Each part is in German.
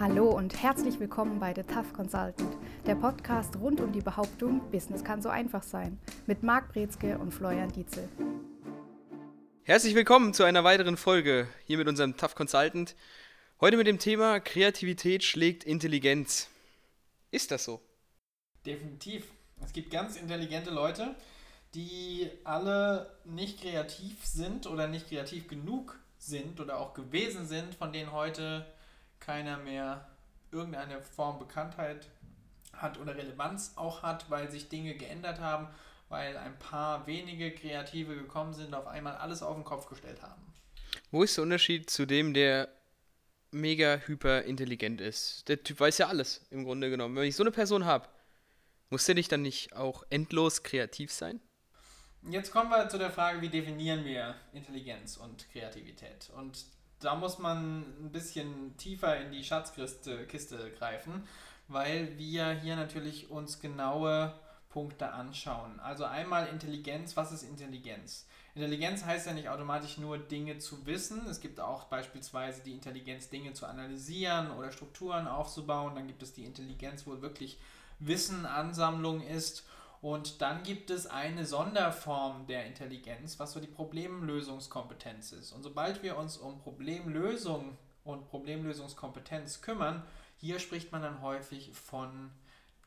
Hallo und herzlich willkommen bei The Tough Consultant, der Podcast rund um die Behauptung, Business kann so einfach sein, mit Marc Brezke und Florian Dietzel. Herzlich willkommen zu einer weiteren Folge hier mit unserem Tough Consultant. Heute mit dem Thema Kreativität schlägt Intelligenz. Ist das so? Definitiv. Es gibt ganz intelligente Leute, die alle nicht kreativ sind oder nicht kreativ genug sind oder auch gewesen sind, von denen heute keiner mehr irgendeine Form Bekanntheit hat oder Relevanz auch hat, weil sich Dinge geändert haben, weil ein paar wenige Kreative gekommen sind und auf einmal alles auf den Kopf gestellt haben. Wo ist der Unterschied zu dem, der mega hyper intelligent ist? Der Typ weiß ja alles, im Grunde genommen. Wenn ich so eine Person habe, muss der nicht dann nicht auch endlos kreativ sein? Jetzt kommen wir zu der Frage, wie definieren wir Intelligenz und Kreativität? Und da muss man ein bisschen tiefer in die Schatzkiste Kiste greifen, weil wir hier natürlich uns genaue Punkte anschauen. Also einmal Intelligenz, was ist Intelligenz? Intelligenz heißt ja nicht automatisch nur Dinge zu wissen. Es gibt auch beispielsweise die Intelligenz, Dinge zu analysieren oder Strukturen aufzubauen. Dann gibt es die Intelligenz, wo wirklich Wissen Ansammlung ist. Und dann gibt es eine Sonderform der Intelligenz, was so die Problemlösungskompetenz ist. Und sobald wir uns um Problemlösung und Problemlösungskompetenz kümmern, hier spricht man dann häufig von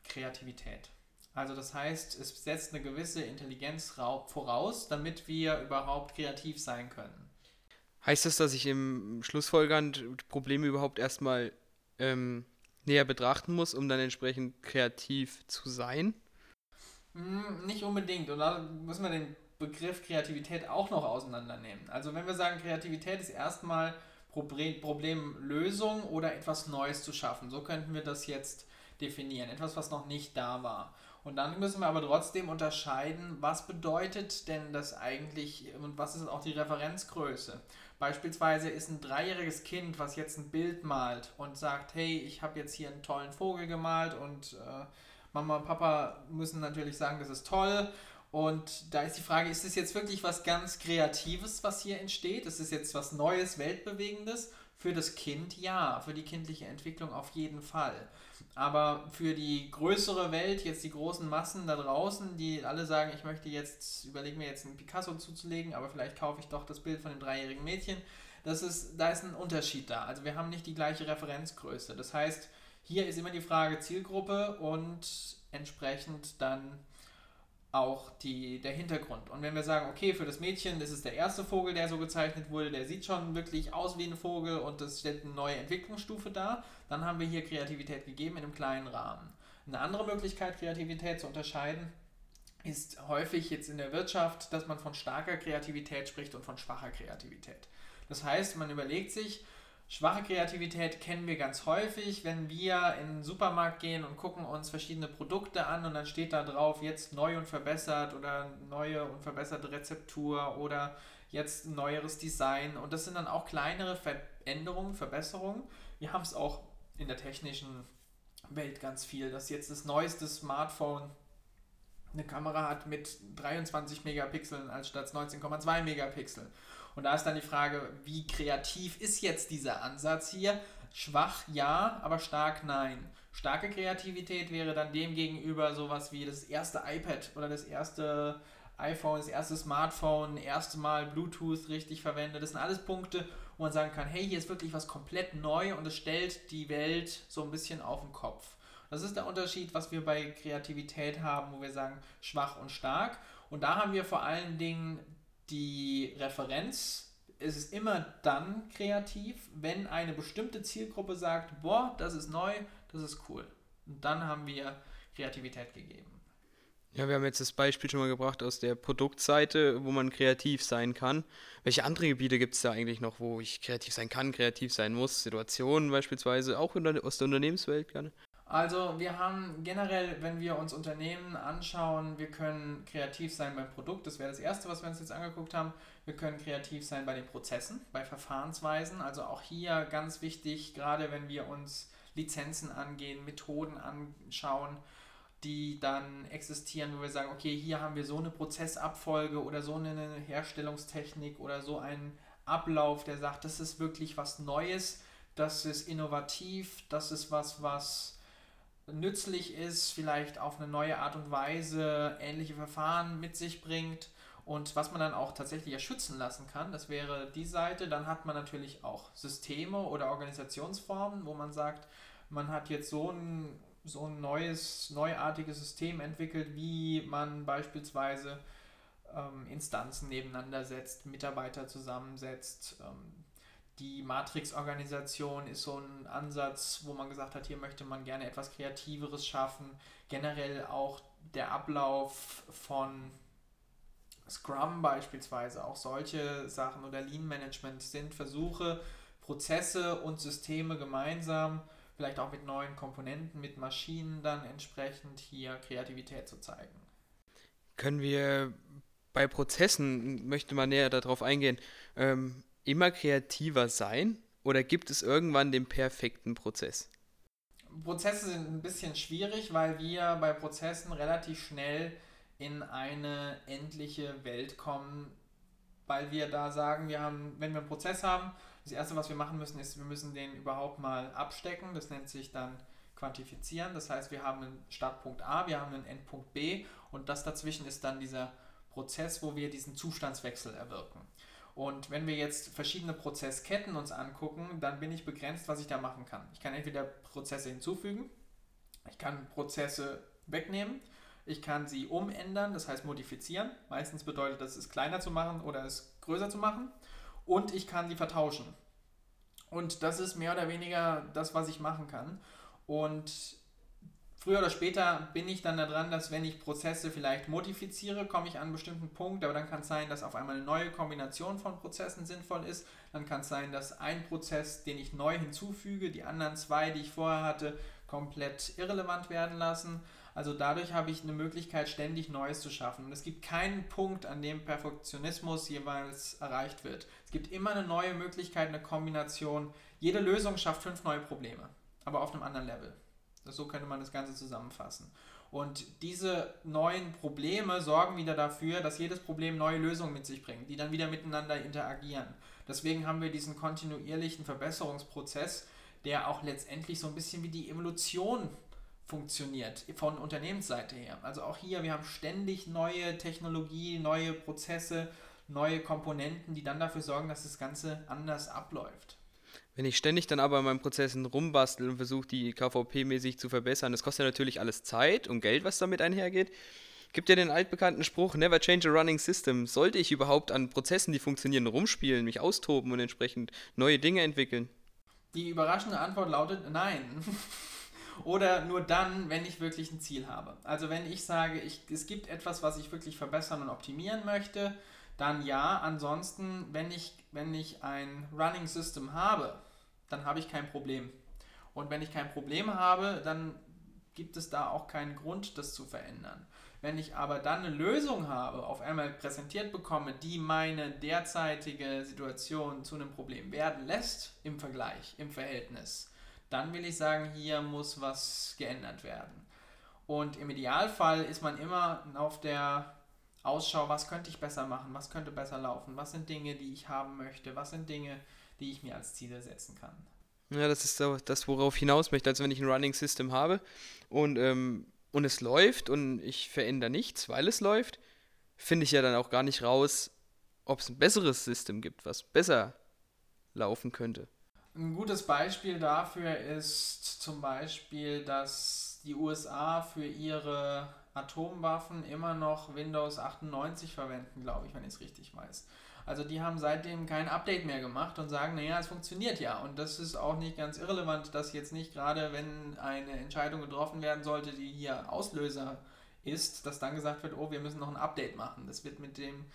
Kreativität. Also das heißt, es setzt eine gewisse Intelligenz voraus, damit wir überhaupt kreativ sein können. Heißt das, dass ich im Schlussfolgernd Probleme überhaupt erstmal ähm, näher betrachten muss, um dann entsprechend kreativ zu sein? Hm, nicht unbedingt. Und da müssen wir den Begriff Kreativität auch noch auseinandernehmen. Also wenn wir sagen, Kreativität ist erstmal Problemlösung oder etwas Neues zu schaffen. So könnten wir das jetzt definieren. Etwas, was noch nicht da war. Und dann müssen wir aber trotzdem unterscheiden, was bedeutet denn das eigentlich und was ist auch die Referenzgröße. Beispielsweise ist ein dreijähriges Kind, was jetzt ein Bild malt und sagt, hey, ich habe jetzt hier einen tollen Vogel gemalt und äh, Mama und Papa müssen natürlich sagen, das ist toll. Und da ist die Frage, ist es jetzt wirklich was ganz Kreatives, was hier entsteht? Ist es jetzt was Neues, Weltbewegendes? Für das Kind ja, für die kindliche Entwicklung auf jeden Fall. Aber für die größere Welt, jetzt die großen Massen da draußen, die alle sagen, ich möchte jetzt, überlege mir jetzt einen Picasso zuzulegen, aber vielleicht kaufe ich doch das Bild von dem dreijährigen Mädchen. Das ist, da ist ein Unterschied da. Also wir haben nicht die gleiche Referenzgröße. Das heißt, hier ist immer die Frage Zielgruppe und entsprechend dann auch die, der Hintergrund. Und wenn wir sagen, okay, für das Mädchen, ist der erste Vogel, der so gezeichnet wurde, der sieht schon wirklich aus wie ein Vogel und das stellt eine neue Entwicklungsstufe dar, dann haben wir hier Kreativität gegeben in einem kleinen Rahmen. Eine andere Möglichkeit, Kreativität zu unterscheiden, ist häufig jetzt in der Wirtschaft, dass man von starker Kreativität spricht und von schwacher Kreativität. Das heißt, man überlegt sich, Schwache Kreativität kennen wir ganz häufig, wenn wir in den Supermarkt gehen und gucken uns verschiedene Produkte an und dann steht da drauf jetzt neu und verbessert oder neue und verbesserte Rezeptur oder jetzt neueres Design und das sind dann auch kleinere Veränderungen, Verbesserungen. Wir haben es auch in der technischen Welt ganz viel, dass jetzt das neueste Smartphone eine Kamera hat mit 23 Megapixeln als statt 19,2 Megapixel. Und da ist dann die Frage, wie kreativ ist jetzt dieser Ansatz hier? Schwach ja, aber stark nein. Starke Kreativität wäre dann demgegenüber sowas wie das erste iPad oder das erste iPhone, das erste Smartphone, das erste Mal Bluetooth richtig verwendet. Das sind alles Punkte, wo man sagen kann, hey, hier ist wirklich was komplett neu und es stellt die Welt so ein bisschen auf den Kopf. Das ist der Unterschied, was wir bei Kreativität haben, wo wir sagen schwach und stark. Und da haben wir vor allen Dingen die Referenz es ist immer dann kreativ, wenn eine bestimmte Zielgruppe sagt, boah, das ist neu, das ist cool. Und dann haben wir Kreativität gegeben. Ja, wir haben jetzt das Beispiel schon mal gebracht aus der Produktseite, wo man kreativ sein kann. Welche andere Gebiete gibt es da eigentlich noch, wo ich kreativ sein kann, kreativ sein muss? Situationen beispielsweise, auch aus der Unternehmenswelt gerne? Also wir haben generell, wenn wir uns Unternehmen anschauen, wir können kreativ sein beim Produkt, das wäre das Erste, was wir uns jetzt angeguckt haben. Wir können kreativ sein bei den Prozessen, bei Verfahrensweisen. Also auch hier ganz wichtig, gerade wenn wir uns Lizenzen angehen, Methoden anschauen, die dann existieren, wo wir sagen, okay, hier haben wir so eine Prozessabfolge oder so eine Herstellungstechnik oder so einen Ablauf, der sagt, das ist wirklich was Neues das ist innovativ, das ist was, was nützlich ist, vielleicht auf eine neue Art und Weise ähnliche Verfahren mit sich bringt und was man dann auch tatsächlich erschützen lassen kann. Das wäre die Seite. Dann hat man natürlich auch Systeme oder Organisationsformen, wo man sagt, man hat jetzt so ein, so ein neues, neuartiges System entwickelt, wie man beispielsweise ähm, Instanzen nebeneinander setzt, Mitarbeiter zusammensetzt. Ähm, die Matrix-Organisation ist so ein Ansatz, wo man gesagt hat, hier möchte man gerne etwas Kreativeres schaffen. Generell auch der Ablauf von Scrum beispielsweise, auch solche Sachen oder Lean Management sind Versuche, Prozesse und Systeme gemeinsam, vielleicht auch mit neuen Komponenten, mit Maschinen dann entsprechend hier Kreativität zu zeigen. Können wir bei Prozessen, möchte man näher darauf eingehen, ähm, immer kreativer sein oder gibt es irgendwann den perfekten Prozess? Prozesse sind ein bisschen schwierig, weil wir bei Prozessen relativ schnell in eine endliche Welt kommen, weil wir da sagen, wir haben, wenn wir einen Prozess haben, das erste, was wir machen müssen, ist, wir müssen den überhaupt mal abstecken. Das nennt sich dann quantifizieren. Das heißt, wir haben einen Startpunkt A, wir haben einen Endpunkt B und das dazwischen ist dann dieser Prozess, wo wir diesen Zustandswechsel erwirken. Und wenn wir jetzt verschiedene Prozessketten uns angucken, dann bin ich begrenzt, was ich da machen kann. Ich kann entweder Prozesse hinzufügen, ich kann Prozesse wegnehmen, ich kann sie umändern, das heißt modifizieren. Meistens bedeutet das, es kleiner zu machen oder es größer zu machen. Und ich kann sie vertauschen. Und das ist mehr oder weniger das, was ich machen kann. Und früher oder später bin ich dann daran, dass wenn ich Prozesse vielleicht modifiziere, komme ich an einen bestimmten Punkt, aber dann kann es sein, dass auf einmal eine neue Kombination von Prozessen sinnvoll ist. Dann kann es sein, dass ein Prozess, den ich neu hinzufüge, die anderen zwei, die ich vorher hatte, komplett irrelevant werden lassen. Also dadurch habe ich eine Möglichkeit, ständig Neues zu schaffen. Und es gibt keinen Punkt, an dem Perfektionismus jeweils erreicht wird. Es gibt immer eine neue Möglichkeit, eine Kombination. Jede Lösung schafft fünf neue Probleme, aber auf einem anderen Level. So könnte man das Ganze zusammenfassen. Und diese neuen Probleme sorgen wieder dafür, dass jedes Problem neue Lösungen mit sich bringt, die dann wieder miteinander interagieren. Deswegen haben wir diesen kontinuierlichen Verbesserungsprozess, der auch letztendlich so ein bisschen wie die Evolution funktioniert von Unternehmensseite her. Also auch hier, wir haben ständig neue Technologie, neue Prozesse, neue Komponenten, die dann dafür sorgen, dass das Ganze anders abläuft. Wenn ich ständig dann aber in meinen Prozessen rumbastel und versuche, die KVP-mäßig zu verbessern, das kostet ja natürlich alles Zeit und Geld, was damit einhergeht. Gibt ja den altbekannten Spruch, never change a running system. Sollte ich überhaupt an Prozessen, die funktionieren, rumspielen, mich austoben und entsprechend neue Dinge entwickeln? Die überraschende Antwort lautet nein. Oder nur dann, wenn ich wirklich ein Ziel habe. Also wenn ich sage, ich, es gibt etwas, was ich wirklich verbessern und optimieren möchte, dann ja. Ansonsten, wenn ich, wenn ich ein Running System habe, dann habe ich kein Problem. Und wenn ich kein Problem habe, dann gibt es da auch keinen Grund, das zu verändern. Wenn ich aber dann eine Lösung habe, auf einmal präsentiert bekomme, die meine derzeitige Situation zu einem Problem werden lässt im Vergleich, im Verhältnis, dann will ich sagen, hier muss was geändert werden. Und im Idealfall ist man immer auf der Ausschau, was könnte ich besser machen, was könnte besser laufen, was sind Dinge, die ich haben möchte, was sind Dinge, die ich mir als Ziele setzen kann. Ja, das ist das, worauf ich hinaus möchte. Also wenn ich ein Running System habe und, ähm, und es läuft und ich verändere nichts, weil es läuft, finde ich ja dann auch gar nicht raus, ob es ein besseres System gibt, was besser laufen könnte. Ein gutes Beispiel dafür ist zum Beispiel, dass die USA für ihre Atomwaffen immer noch Windows 98 verwenden, glaube ich, wenn ich es richtig weiß. Also die haben seitdem kein Update mehr gemacht und sagen, naja, es funktioniert ja. Und das ist auch nicht ganz irrelevant, dass jetzt nicht gerade, wenn eine Entscheidung getroffen werden sollte, die hier Auslöser ist, dass dann gesagt wird, oh, wir müssen noch ein Update machen. Das wird mit dem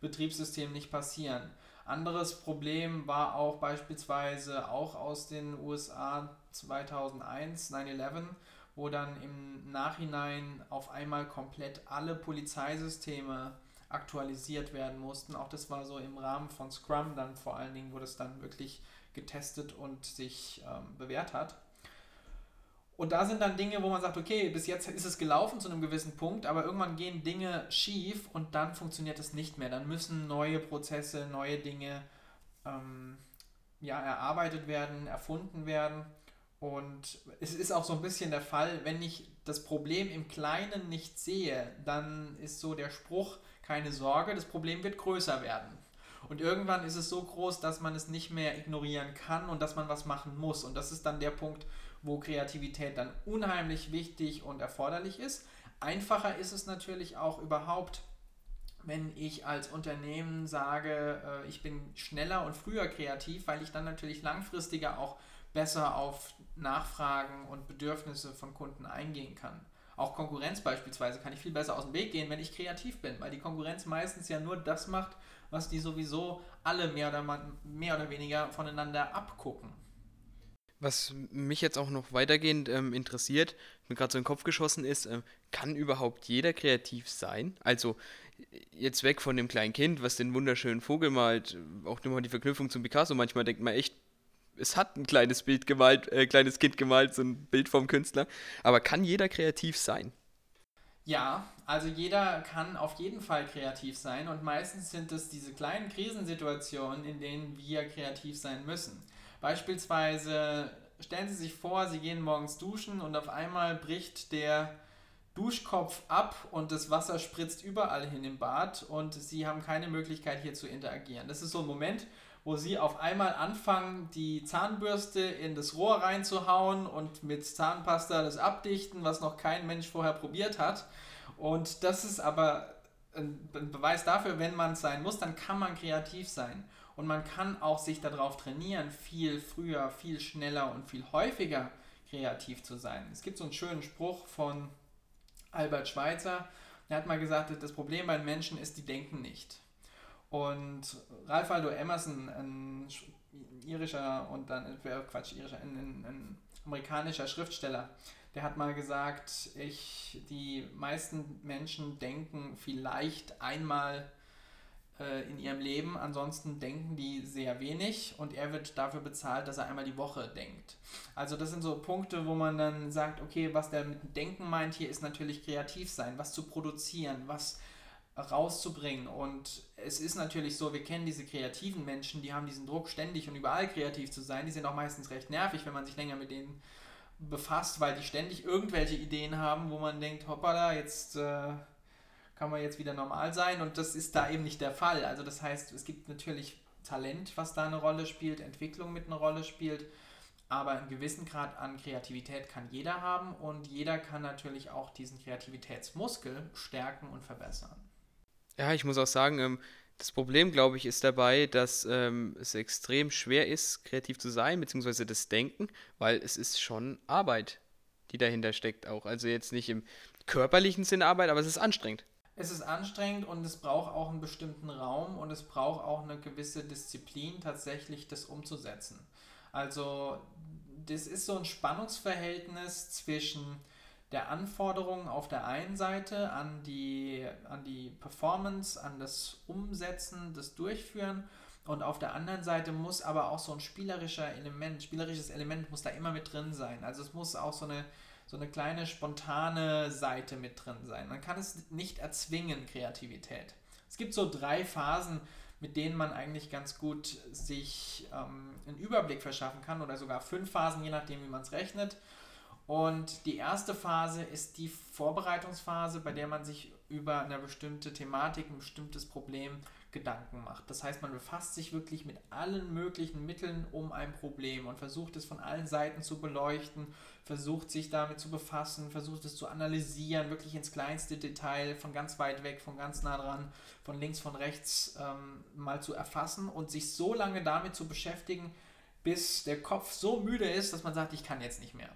Betriebssystem nicht passieren. Anderes Problem war auch beispielsweise auch aus den USA 2001, 9-11, wo dann im Nachhinein auf einmal komplett alle Polizeisysteme aktualisiert werden mussten. Auch das war so im Rahmen von Scrum dann vor allen Dingen, wo das dann wirklich getestet und sich ähm, bewährt hat. Und da sind dann Dinge, wo man sagt, okay, bis jetzt ist es gelaufen zu einem gewissen Punkt, aber irgendwann gehen Dinge schief und dann funktioniert es nicht mehr. Dann müssen neue Prozesse, neue Dinge ähm, ja, erarbeitet werden, erfunden werden. Und es ist auch so ein bisschen der Fall, wenn ich das Problem im Kleinen nicht sehe, dann ist so der Spruch, keine Sorge, das Problem wird größer werden. Und irgendwann ist es so groß, dass man es nicht mehr ignorieren kann und dass man was machen muss. Und das ist dann der Punkt, wo Kreativität dann unheimlich wichtig und erforderlich ist. Einfacher ist es natürlich auch überhaupt, wenn ich als Unternehmen sage, äh, ich bin schneller und früher kreativ, weil ich dann natürlich langfristiger auch besser auf Nachfragen und Bedürfnisse von Kunden eingehen kann. Auch Konkurrenz beispielsweise kann ich viel besser aus dem Weg gehen, wenn ich kreativ bin, weil die Konkurrenz meistens ja nur das macht, was die sowieso alle mehr oder, mehr oder weniger voneinander abgucken. Was mich jetzt auch noch weitergehend ähm, interessiert, mir gerade so in den Kopf geschossen ist, äh, kann überhaupt jeder kreativ sein? Also jetzt weg von dem kleinen Kind, was den wunderschönen Vogel malt, auch immer die Verknüpfung zum Picasso, manchmal denkt man echt, es hat ein kleines Bild gemalt, äh, kleines Kind gemalt, so ein Bild vom Künstler. Aber kann jeder kreativ sein? Ja, also jeder kann auf jeden Fall kreativ sein und meistens sind es diese kleinen Krisensituationen, in denen wir kreativ sein müssen. Beispielsweise stellen Sie sich vor, Sie gehen morgens duschen und auf einmal bricht der Duschkopf ab und das Wasser spritzt überall hin im Bad und Sie haben keine Möglichkeit hier zu interagieren. Das ist so ein Moment, wo Sie auf einmal anfangen, die Zahnbürste in das Rohr reinzuhauen und mit Zahnpasta das abdichten, was noch kein Mensch vorher probiert hat. Und das ist aber ein Beweis dafür, wenn man es sein muss, dann kann man kreativ sein. Und man kann auch sich darauf trainieren, viel früher, viel schneller und viel häufiger kreativ zu sein. Es gibt so einen schönen Spruch von Albert Schweitzer, der hat mal gesagt, das Problem bei Menschen ist, die denken nicht. Und Ralph Waldo Emerson, ein irischer und dann, Quatsch, irischer, ein, ein, ein amerikanischer Schriftsteller, der hat mal gesagt, ich, die meisten Menschen denken vielleicht einmal äh, in ihrem Leben, ansonsten denken die sehr wenig und er wird dafür bezahlt, dass er einmal die Woche denkt. Also das sind so Punkte, wo man dann sagt, okay, was der mit Denken meint hier ist natürlich kreativ sein, was zu produzieren, was rauszubringen. Und es ist natürlich so, wir kennen diese kreativen Menschen, die haben diesen Druck ständig und überall kreativ zu sein, die sind auch meistens recht nervig, wenn man sich länger mit denen befasst, weil die ständig irgendwelche Ideen haben, wo man denkt, hoppala, jetzt äh, kann man jetzt wieder normal sein. Und das ist da eben nicht der Fall. Also das heißt, es gibt natürlich Talent, was da eine Rolle spielt, Entwicklung mit einer Rolle spielt, aber einen gewissen Grad an Kreativität kann jeder haben. Und jeder kann natürlich auch diesen Kreativitätsmuskel stärken und verbessern. Ja, ich muss auch sagen, ähm, das Problem, glaube ich, ist dabei, dass ähm, es extrem schwer ist, kreativ zu sein, beziehungsweise das Denken, weil es ist schon Arbeit, die dahinter steckt auch. Also jetzt nicht im körperlichen Sinn Arbeit, aber es ist anstrengend. Es ist anstrengend und es braucht auch einen bestimmten Raum und es braucht auch eine gewisse Disziplin, tatsächlich das umzusetzen. Also das ist so ein Spannungsverhältnis zwischen der Anforderungen auf der einen Seite an die, an die Performance, an das Umsetzen, das Durchführen und auf der anderen Seite muss aber auch so ein spielerischer Element, spielerisches Element muss da immer mit drin sein. Also es muss auch so eine, so eine kleine spontane Seite mit drin sein. Man kann es nicht erzwingen, Kreativität. Es gibt so drei Phasen, mit denen man eigentlich ganz gut sich ähm, einen Überblick verschaffen kann oder sogar fünf Phasen, je nachdem, wie man es rechnet. Und die erste Phase ist die Vorbereitungsphase, bei der man sich über eine bestimmte Thematik, ein bestimmtes Problem Gedanken macht. Das heißt, man befasst sich wirklich mit allen möglichen Mitteln um ein Problem und versucht es von allen Seiten zu beleuchten, versucht sich damit zu befassen, versucht es zu analysieren, wirklich ins kleinste Detail, von ganz weit weg, von ganz nah dran, von links, von rechts ähm, mal zu erfassen und sich so lange damit zu beschäftigen, bis der Kopf so müde ist, dass man sagt, ich kann jetzt nicht mehr.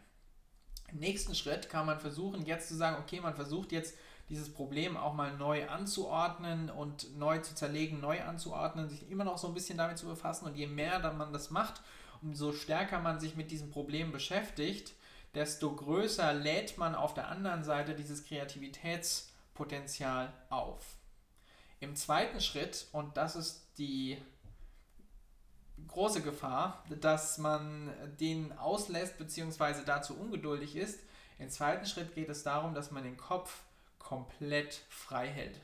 Im nächsten Schritt kann man versuchen, jetzt zu sagen, okay, man versucht jetzt dieses Problem auch mal neu anzuordnen und neu zu zerlegen, neu anzuordnen, sich immer noch so ein bisschen damit zu befassen. Und je mehr dann man das macht, umso stärker man sich mit diesem Problem beschäftigt, desto größer lädt man auf der anderen Seite dieses Kreativitätspotenzial auf. Im zweiten Schritt, und das ist die große Gefahr, dass man den auslässt bzw. dazu ungeduldig ist. Im zweiten Schritt geht es darum, dass man den Kopf komplett frei hält.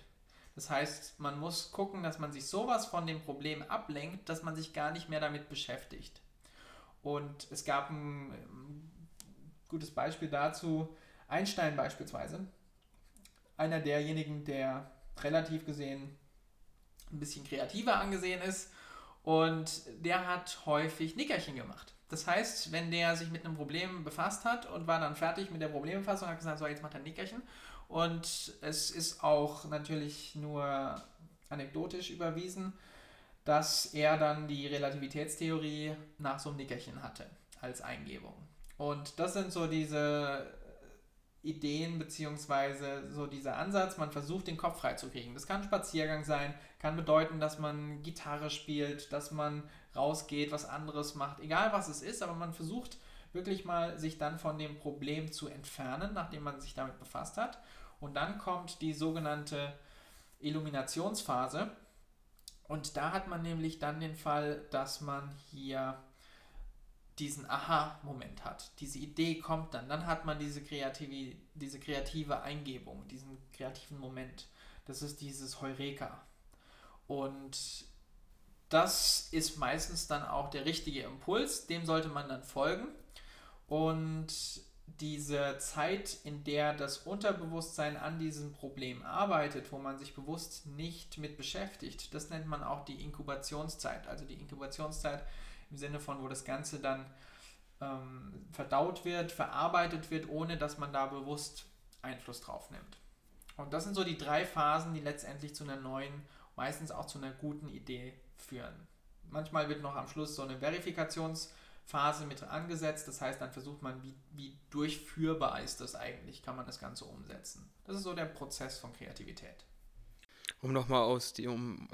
Das heißt, man muss gucken, dass man sich sowas von dem Problem ablenkt, dass man sich gar nicht mehr damit beschäftigt. Und es gab ein, ein gutes Beispiel dazu, Einstein beispielsweise, einer derjenigen, der relativ gesehen ein bisschen kreativer angesehen ist und der hat häufig Nickerchen gemacht. Das heißt, wenn der sich mit einem Problem befasst hat und war dann fertig mit der Problembefassung, hat gesagt, so jetzt macht er Nickerchen. Und es ist auch natürlich nur anekdotisch überwiesen, dass er dann die Relativitätstheorie nach so einem Nickerchen hatte als Eingebung. Und das sind so diese Ideen beziehungsweise so dieser Ansatz, man versucht den Kopf freizukriegen. Das kann ein Spaziergang sein, kann bedeuten, dass man Gitarre spielt, dass man rausgeht, was anderes macht, egal was es ist, aber man versucht wirklich mal sich dann von dem Problem zu entfernen, nachdem man sich damit befasst hat. Und dann kommt die sogenannte Illuminationsphase. Und da hat man nämlich dann den Fall, dass man hier diesen Aha-Moment hat. Diese Idee kommt dann. Dann hat man diese kreative, diese kreative Eingebung, diesen kreativen Moment. Das ist dieses Heureka. Und das ist meistens dann auch der richtige Impuls, dem sollte man dann folgen. Und diese Zeit, in der das Unterbewusstsein an diesem Problem arbeitet, wo man sich bewusst nicht mit beschäftigt, das nennt man auch die Inkubationszeit. Also die Inkubationszeit im Sinne von, wo das Ganze dann ähm, verdaut wird, verarbeitet wird, ohne dass man da bewusst Einfluss drauf nimmt. Und das sind so die drei Phasen, die letztendlich zu einer neuen, meistens auch zu einer guten Idee führen. Manchmal wird noch am Schluss so eine Verifikationsphase mit angesetzt, das heißt, dann versucht man, wie, wie durchführbar ist das eigentlich, kann man das Ganze umsetzen. Das ist so der Prozess von Kreativität. Um nochmal aus die, um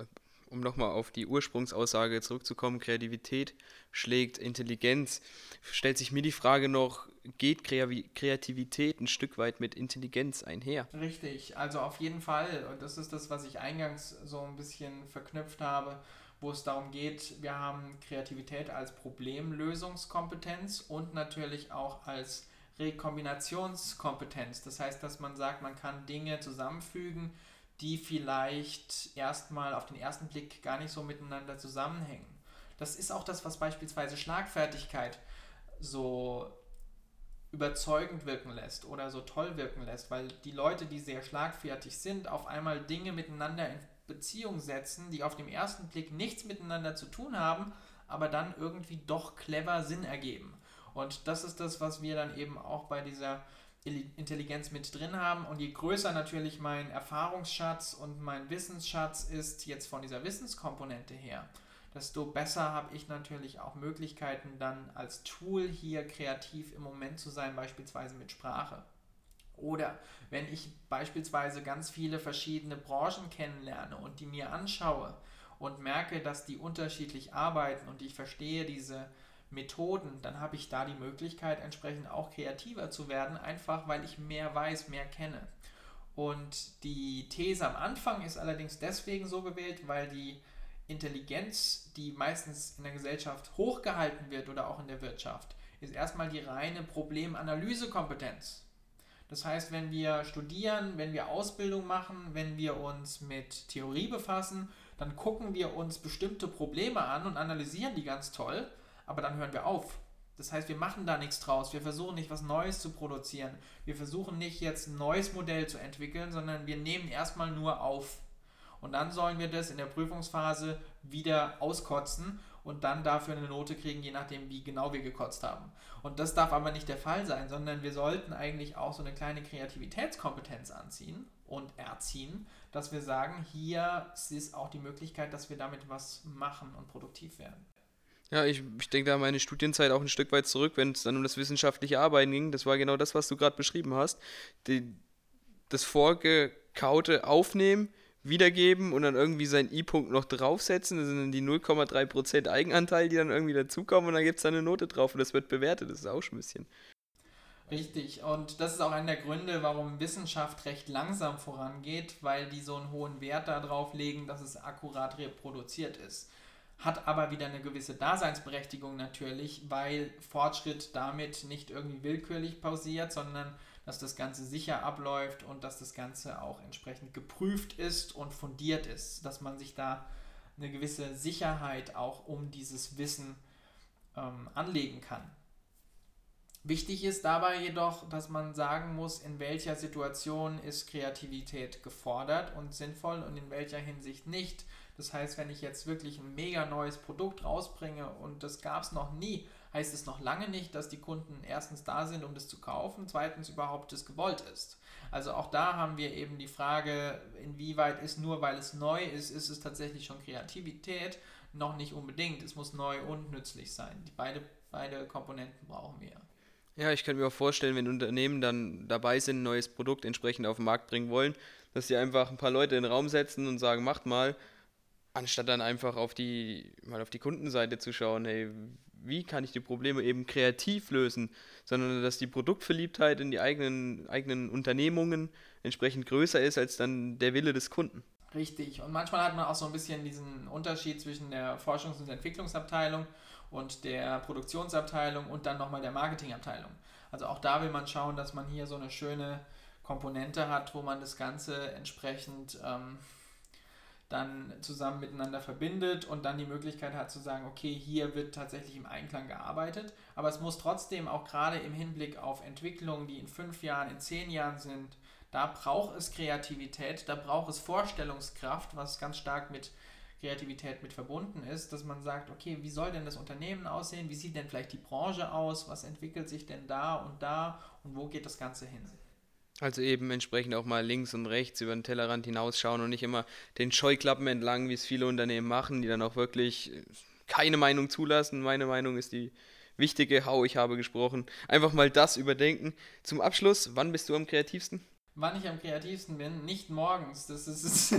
um nochmal auf die Ursprungsaussage zurückzukommen, Kreativität schlägt Intelligenz, stellt sich mir die Frage noch, geht Kreativität ein Stück weit mit Intelligenz einher? Richtig, also auf jeden Fall. Und das ist das, was ich eingangs so ein bisschen verknüpft habe, wo es darum geht, wir haben Kreativität als Problemlösungskompetenz und natürlich auch als Rekombinationskompetenz. Das heißt, dass man sagt, man kann Dinge zusammenfügen, die vielleicht erstmal auf den ersten Blick gar nicht so miteinander zusammenhängen. Das ist auch das, was beispielsweise Schlagfertigkeit so überzeugend wirken lässt oder so toll wirken lässt, weil die Leute, die sehr schlagfertig sind, auf einmal Dinge miteinander in Beziehung setzen, die auf den ersten Blick nichts miteinander zu tun haben, aber dann irgendwie doch clever Sinn ergeben. Und das ist das, was wir dann eben auch bei dieser Intelligenz mit drin haben. Und je größer natürlich mein Erfahrungsschatz und mein Wissensschatz ist jetzt von dieser Wissenskomponente her, desto besser habe ich natürlich auch Möglichkeiten dann als Tool hier kreativ im Moment zu sein, beispielsweise mit Sprache. Oder wenn ich beispielsweise ganz viele verschiedene Branchen kennenlerne und die mir anschaue und merke, dass die unterschiedlich arbeiten und ich verstehe diese Methoden, dann habe ich da die Möglichkeit, entsprechend auch kreativer zu werden, einfach weil ich mehr weiß, mehr kenne. Und die These am Anfang ist allerdings deswegen so gewählt, weil die Intelligenz, die meistens in der Gesellschaft hochgehalten wird oder auch in der Wirtschaft, ist erstmal die reine Problemanalysekompetenz. Das heißt, wenn wir studieren, wenn wir Ausbildung machen, wenn wir uns mit Theorie befassen, dann gucken wir uns bestimmte Probleme an und analysieren die ganz toll aber dann hören wir auf. Das heißt, wir machen da nichts draus. Wir versuchen nicht was Neues zu produzieren. Wir versuchen nicht jetzt ein neues Modell zu entwickeln, sondern wir nehmen erstmal nur auf. Und dann sollen wir das in der Prüfungsphase wieder auskotzen und dann dafür eine Note kriegen, je nachdem, wie genau wir gekotzt haben. Und das darf aber nicht der Fall sein, sondern wir sollten eigentlich auch so eine kleine Kreativitätskompetenz anziehen und erziehen, dass wir sagen, hier ist auch die Möglichkeit, dass wir damit was machen und produktiv werden. Ja, ich, ich denke da meine Studienzeit auch ein Stück weit zurück, wenn es dann um das wissenschaftliche Arbeiten ging. Das war genau das, was du gerade beschrieben hast. Die, das Vorgekaute aufnehmen, wiedergeben und dann irgendwie seinen I-Punkt noch draufsetzen. Das sind dann die 0,3% Eigenanteil, die dann irgendwie dazukommen und dann gibt es eine Note drauf und das wird bewertet. Das ist auch schon ein bisschen. Richtig, und das ist auch einer der Gründe, warum Wissenschaft recht langsam vorangeht, weil die so einen hohen Wert darauf legen, dass es akkurat reproduziert ist hat aber wieder eine gewisse Daseinsberechtigung natürlich, weil Fortschritt damit nicht irgendwie willkürlich pausiert, sondern dass das Ganze sicher abläuft und dass das Ganze auch entsprechend geprüft ist und fundiert ist, dass man sich da eine gewisse Sicherheit auch um dieses Wissen ähm, anlegen kann. Wichtig ist dabei jedoch, dass man sagen muss, in welcher Situation ist Kreativität gefordert und sinnvoll und in welcher Hinsicht nicht. Das heißt, wenn ich jetzt wirklich ein mega neues Produkt rausbringe und das gab es noch nie, heißt es noch lange nicht, dass die Kunden erstens da sind, um das zu kaufen, zweitens überhaupt das gewollt ist. Also auch da haben wir eben die Frage, inwieweit ist nur weil es neu ist, ist es tatsächlich schon Kreativität? Noch nicht unbedingt. Es muss neu und nützlich sein. Die beide, beide Komponenten brauchen wir. Ja, ich könnte mir auch vorstellen, wenn Unternehmen dann dabei sind, ein neues Produkt entsprechend auf den Markt bringen wollen, dass sie einfach ein paar Leute in den Raum setzen und sagen, macht mal, anstatt dann einfach auf die, mal auf die Kundenseite zu schauen, hey, wie kann ich die Probleme eben kreativ lösen, sondern dass die Produktverliebtheit in die eigenen, eigenen Unternehmungen entsprechend größer ist als dann der Wille des Kunden. Richtig. Und manchmal hat man auch so ein bisschen diesen Unterschied zwischen der Forschungs- und Entwicklungsabteilung und der Produktionsabteilung und dann nochmal der Marketingabteilung. Also auch da will man schauen, dass man hier so eine schöne Komponente hat, wo man das Ganze entsprechend ähm, dann zusammen miteinander verbindet und dann die Möglichkeit hat zu sagen, okay, hier wird tatsächlich im Einklang gearbeitet, aber es muss trotzdem auch gerade im Hinblick auf Entwicklungen, die in fünf Jahren, in zehn Jahren sind, da braucht es Kreativität, da braucht es Vorstellungskraft, was ganz stark mit Kreativität mit verbunden ist, dass man sagt, okay, wie soll denn das Unternehmen aussehen? Wie sieht denn vielleicht die Branche aus? Was entwickelt sich denn da und da und wo geht das Ganze hin? Also eben entsprechend auch mal links und rechts über den Tellerrand hinausschauen und nicht immer den Scheuklappen entlang, wie es viele Unternehmen machen, die dann auch wirklich keine Meinung zulassen. Meine Meinung ist die wichtige, hau, ich habe gesprochen. Einfach mal das überdenken. Zum Abschluss, wann bist du am kreativsten? wann ich am kreativsten bin, nicht morgens. Das ist,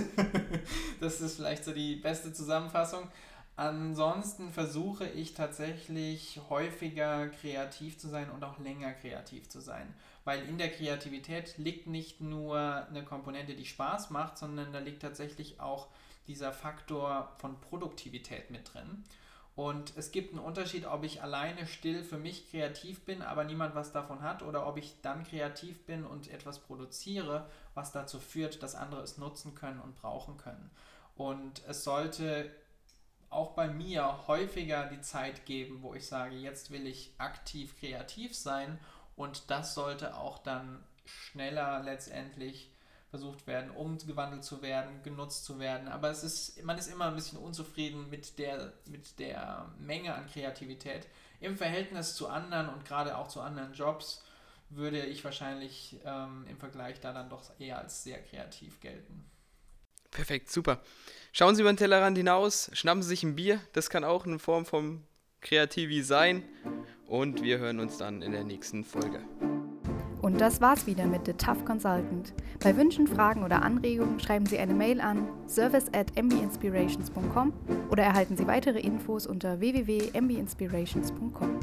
das ist vielleicht so die beste Zusammenfassung. Ansonsten versuche ich tatsächlich häufiger kreativ zu sein und auch länger kreativ zu sein. Weil in der Kreativität liegt nicht nur eine Komponente, die Spaß macht, sondern da liegt tatsächlich auch dieser Faktor von Produktivität mit drin. Und es gibt einen Unterschied, ob ich alleine still für mich kreativ bin, aber niemand was davon hat, oder ob ich dann kreativ bin und etwas produziere, was dazu führt, dass andere es nutzen können und brauchen können. Und es sollte auch bei mir häufiger die Zeit geben, wo ich sage, jetzt will ich aktiv kreativ sein und das sollte auch dann schneller letztendlich versucht werden, umgewandelt zu werden, genutzt zu werden. Aber es ist, man ist immer ein bisschen unzufrieden mit der, mit der Menge an Kreativität. Im Verhältnis zu anderen und gerade auch zu anderen Jobs würde ich wahrscheinlich ähm, im Vergleich da dann doch eher als sehr kreativ gelten. Perfekt, super. Schauen Sie über den Tellerrand hinaus, schnappen Sie sich ein Bier, das kann auch eine Form von Kreativi sein. Und wir hören uns dann in der nächsten Folge. Und das war's wieder mit The Tough Consultant. Bei Wünschen, Fragen oder Anregungen schreiben Sie eine Mail an service at mbinspirations.com oder erhalten Sie weitere Infos unter www.mbinspirations.com.